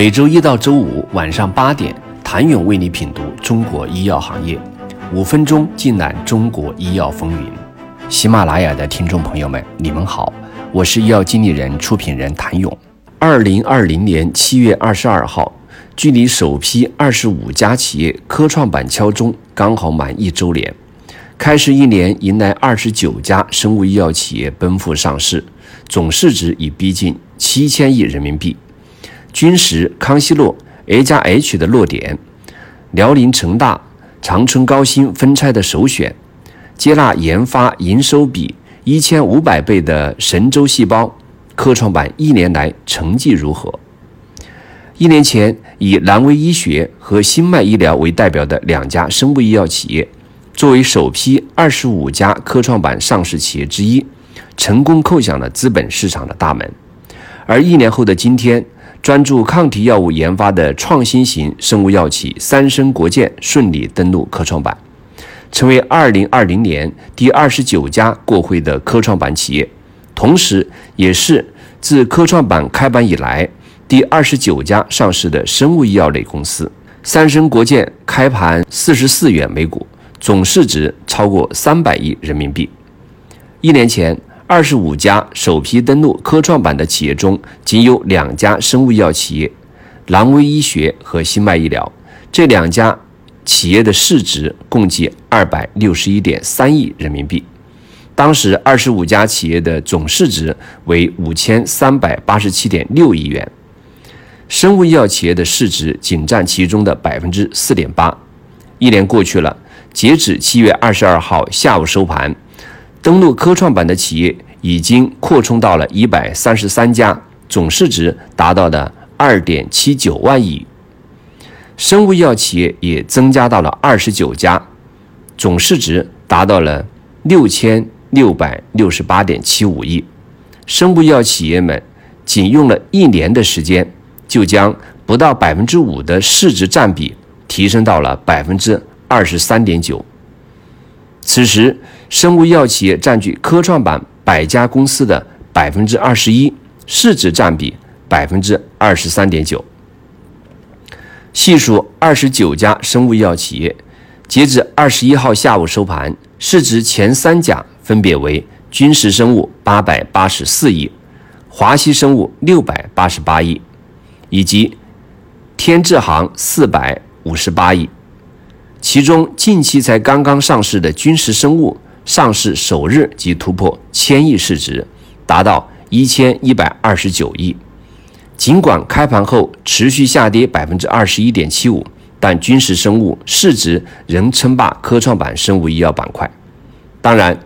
每周一到周五晚上八点，谭勇为你品读中国医药行业，五分钟尽览中国医药风云。喜马拉雅的听众朋友们，你们好，我是医药经理人、出品人谭勇。二零二零年七月二十二号，距离首批二十五家企业科创板敲钟刚好满一周年。开市一年，迎来二十九家生物医药企业奔赴上市，总市值已逼近七千亿人民币。君实、康希诺、A 加 H 的落点，辽宁成大、长春高新分拆的首选，接纳研发营收比一千五百倍的神州细胞，科创板一年来成绩如何？一年前，以蓝威医学和新迈医疗为代表的两家生物医药企业。作为首批二十五家科创板上市企业之一，成功叩响了资本市场的大门。而一年后的今天，专注抗体药物研发的创新型生物药企三生国健顺利登陆科创板，成为二零二零年第二十九家过会的科创板企业，同时也是自科创板开板以来第二十九家上市的生物医药类公司。三生国健开盘四十四元每股。总市值超过三百亿人民币。一年前，二十五家首批登陆科创板的企业中，仅有两家生物医药企业——蓝威医学和新脉医疗。这两家企业的市值共计二百六十一点三亿人民币。当时，二十五家企业的总市值为五千三百八十七点六亿元，生物医药企业的市值仅占其中的百分之四点八。一年过去了。截止七月二十二号下午收盘，登陆科创板的企业已经扩充到了一百三十三家，总市值达到了二点七九万亿。生物医药企业也增加到了二十九家，总市值达到了六千六百六十八点七五亿。生物医药企业们仅用了一年的时间，就将不到百分之五的市值占比提升到了百分之。二十三点九。此时，生物医药企业占据科创板百家公司的百分之二十一，市值占比百分之二十三点九。细数二十九家生物医药企业，截至二十一号下午收盘，市值前三甲分别为君实生物八百八十四亿、华西生物六百八十八亿，以及天智航四百五十八亿。其中，近期才刚刚上市的君实生物，上市首日即突破千亿市值，达到一千一百二十九亿。尽管开盘后持续下跌百分之二十一点七五，但君实生物市值仍称霸科创板生物医药板块。当然，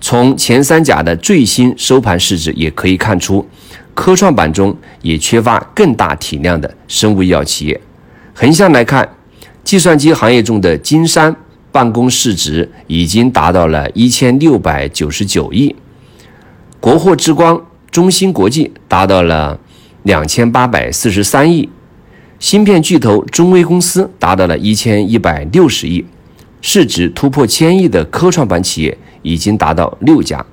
从前三甲的最新收盘市值也可以看出，科创板中也缺乏更大体量的生物医药企业。横向来看。计算机行业中的金山办公市值已经达到了一千六百九十九亿，国货之光中芯国际达到了两千八百四十三亿，芯片巨头中微公司达到了一千一百六十亿，市值突破千亿的科创板企业已经达到六家。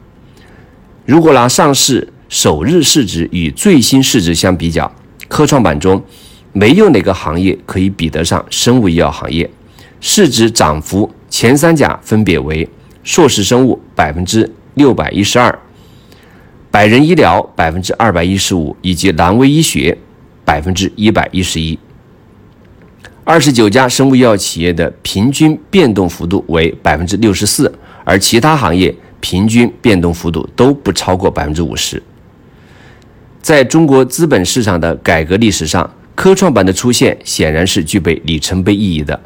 如果拿上市首日市值与最新市值相比较，科创板中。没有哪个行业可以比得上生物医药行业，市值涨幅前三甲分别为硕士生物百分之六百一十二，百人医疗百分之二百一十五，以及蓝威医学百分之一百一十一。二十九家生物医药企业的平均变动幅度为百分之六十四，而其他行业平均变动幅度都不超过百分之五十。在中国资本市场的改革历史上，科创板的出现显然是具备里程碑意义的，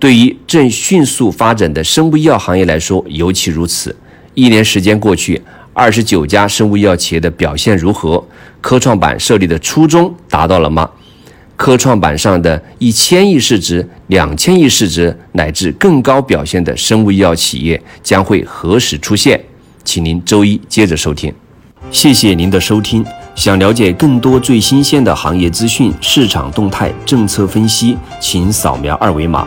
对于正迅速发展的生物医药行业来说尤其如此。一年时间过去，二十九家生物医药企业的表现如何？科创板设立的初衷达到了吗？科创板上的一千亿市值、两千亿市值乃至更高表现的生物医药企业将会何时出现？请您周一接着收听。谢谢您的收听。想了解更多最新鲜的行业资讯、市场动态、政策分析，请扫描二维码